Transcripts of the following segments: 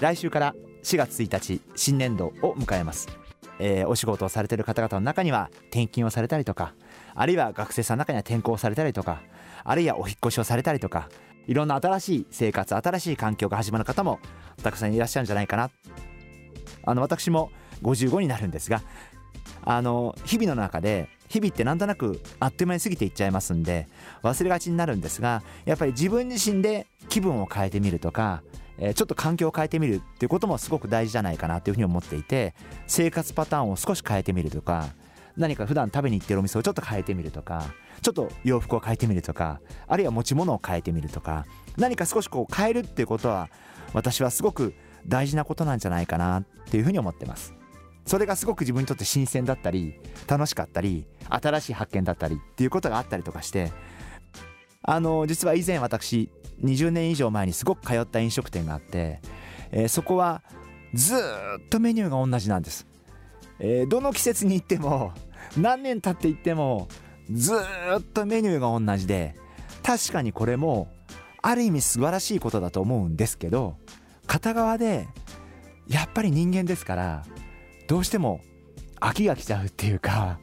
来週から4月1日新年度を迎えます、えー、お仕事をされてる方々の中には転勤をされたりとかあるいは学生さんの中には転校されたりとかあるいはお引越しをされたりとかいろんな新しい生活新しい環境が始まる方もたくさんいらっしゃるんじゃないかな。あの私も55になるんですがあの日々の中で日々ってなんとなくあっという間に過ぎていっちゃいますんで忘れがちになるんですがやっぱり自分自身で気分を変えてみるとかえちょっと環境を変えてみるっていうこともすごく大事じゃないかなというふうに思っていて生活パターンを少し変えてみるとか何か普段食べに行ってるお店をちょっと変えてみるとかちょっと洋服を変えてみるとかあるいは持ち物を変えてみるとか何か少しこう変えるっていうことは私はすごく大事なことなんじゃないかなっていうふうに思ってます。それがすごく自分にとって新鮮だったり楽しかったり新しい発見だったりっていうことがあったりとかしてあの実は以前私20年以上前にすごく通った飲食店があって、えー、そこはずっとメニューが同じなんです、えー、どの季節に行っても何年経って行ってもずっとメニューが同じで確かにこれもある意味素晴らしいことだと思うんですけど片側でやっぱり人間ですからどうしても飽きが来ちゃうっていうか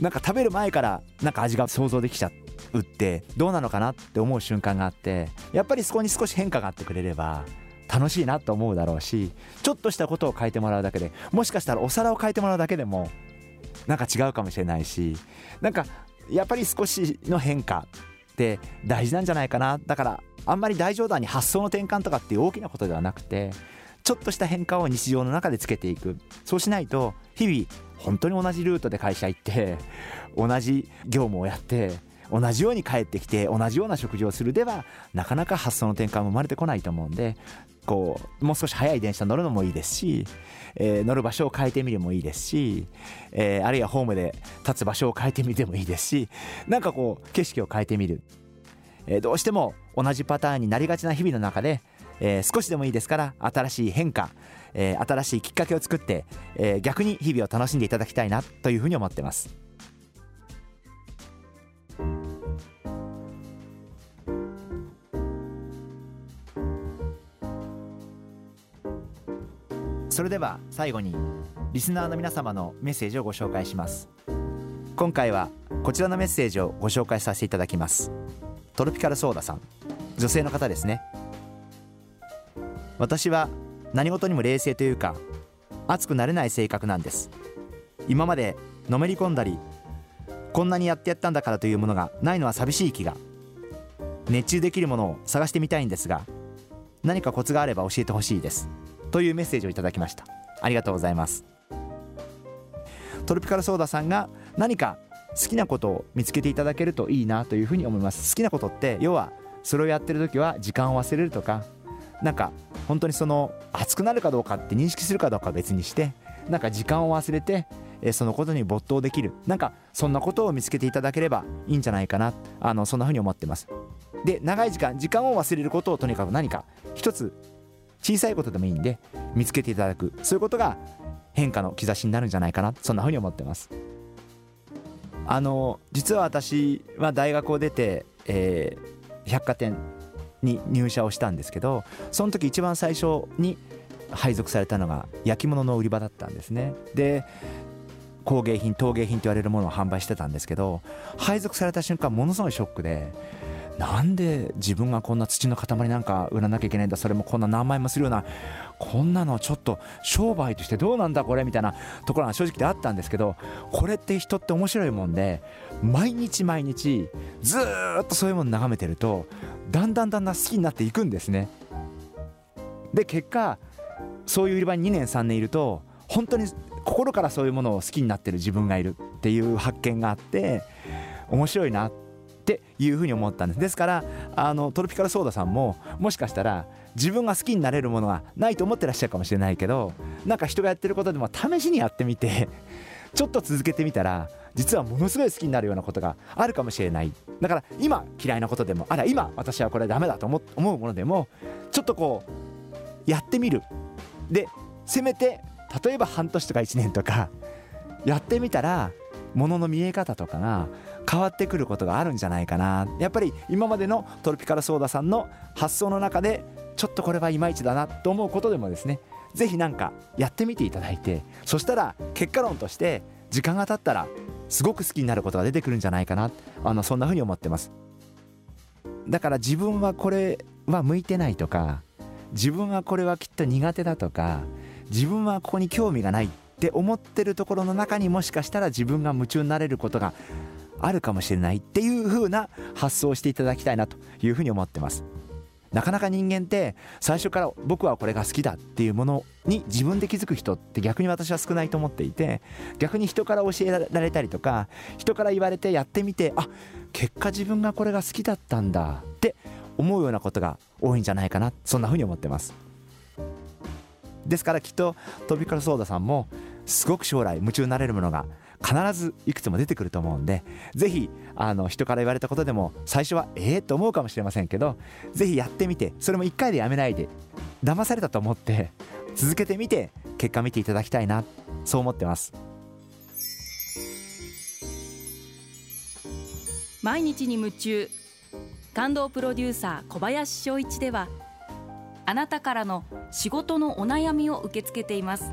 なんか食べる前からなんか味が想像できちゃってうってどうなのかなって思う瞬間があってやっぱりそこに少し変化があってくれれば楽しいなと思うだろうしちょっとしたことを変えてもらうだけでもしかしたらお皿を変えてもらうだけでもなんか違うかもしれないしなんかやっぱり少しの変化って大事なんじゃないかな。だからあんまり大冗談に発想の転換とかっていう大きなことではなくてちょっとした変化を日常の中でつけていく。そうしないと日々本当に同じルートで会社行って同じ業務をやって同じように帰ってきて同じような食事をするではなかなか発想の転換も生まれてこないと思うんでこうもう少し早い電車乗るのもいいですし、えー、乗る場所を変えてみるもいいですし、えー、あるいはホームで立つ場所を変えてみてもいいですしなんかこう景色を変えてみる、えー、どうしても同じパターンになりがちな日々の中で、え少しでもいいですから新しい変化、え新しいきっかけを作って、え逆に日々を楽しんでいただきたいなというふうに思ってます。それでは最後にリスナーの皆様のメッセージをご紹介します。今回はこちらのメッセージをご紹介させていただきます。トロピカルソーダさん。女性の方ですね。私は何事にも冷静というか熱くなれない性格なんです。今までのめり込んだりこんなにやってやったんだからというものがないのは寂しい気が。熱中できるものを探してみたいんですが何かコツがあれば教えてほしいです。というメッセージをいただきました。ありがとうございます。トロピカルソーダさんが何か好きなことを見つけていただけるといいなというふうに思います。好きなことって要はそれをやってる時は時間を忘れるとかなんか本当にその熱くなるかどうかって認識するかどうかは別にしてなんか時間を忘れてそのことに没頭できる。なんかそんなことを見つけていただければいいんじゃないかな。あのそんなふうに思ってます。で長い時間時間を忘れることをとにかく何か一つ小さいことでもいいんで見つけていただく。そういうことが変化の兆しになるんじゃないかな。そんなふうに思ってます。あの実は私は大学を出て、えー、百貨店に入社をしたんですけどその時一番最初に配属されたのが焼き物の売り場だったんですね。で工芸品陶芸品と言われるものを販売してたんですけど配属された瞬間ものすごいショックでなんで自分がこんな土の塊なんか売らなきゃいけないんだそれもこんな何万円もするようなこんなのちょっと商売としてどうなんだこれみたいなところが正直であったんですけどこれって人って面白いもんで毎日毎日ずっとそういうもの眺めてるとだんだんだんだん好きになっていくんですね。で結果そういう売り場に2年3年いると本当に心からそういうものを好きになってる自分がいるっていう発見があって面白いなってっていうふうに思ったんです。ですからあのトロピカルソーダさんももしかしたら自分が好きになれるものがないと思ってらっしゃるかもしれないけどなんか人がやってることでも試しにやってみてちょっと続けてみたら実はものすごい好きになるようなことがあるかもしれない。だから今嫌いなことでもあら今私はこれダメだと思うものでもちょっとこうやってみる。でせめて例えば半年とか1年とかやってみたらものの見え方とかが変わってくることがあるんじゃないかな。やっぱり今までのトロピカルソーダさんの発想の中でちょっとこれはいまいちだなと思うことでもですね是非何かやってみていただいてそしたら結果論として時間が経ったらすごく好きになることが出てくるんじゃないかな。あのそんな風に思ってます。だから自分はこれは向いてないとか自分はこれはきっと苦手だとか自分はここに興味がないって思ってるところの中にもしかしたら自分が夢中になれることがあるかもしれないっていう風な発想をしていただきたいなというふうに思ってます。なかなか人間って最初から僕はこれが好きだっていうものに自分で気づく人って逆に私は少ないと思っていて逆に人から教えられたりとか人から言われてやってみてあ結果自分がこれが好きだったんだって思うようなことが多いんじゃないかなそんなふうに思ってます。ですからきっとトビカルソーダさんもすごく将来夢中になれるものが必ずいくつも出てくると思うんでぜひあの人から言われたことでも最初はええー、と思うかもしれませんけどぜひやってみてそれも1回でやめないで騙されたと思って続けてみて結果見ていただきたいなそう思ってます。毎日に夢中。感動プロデューサー小林翔一ではあなたからの仕事のお悩みを受け付けています。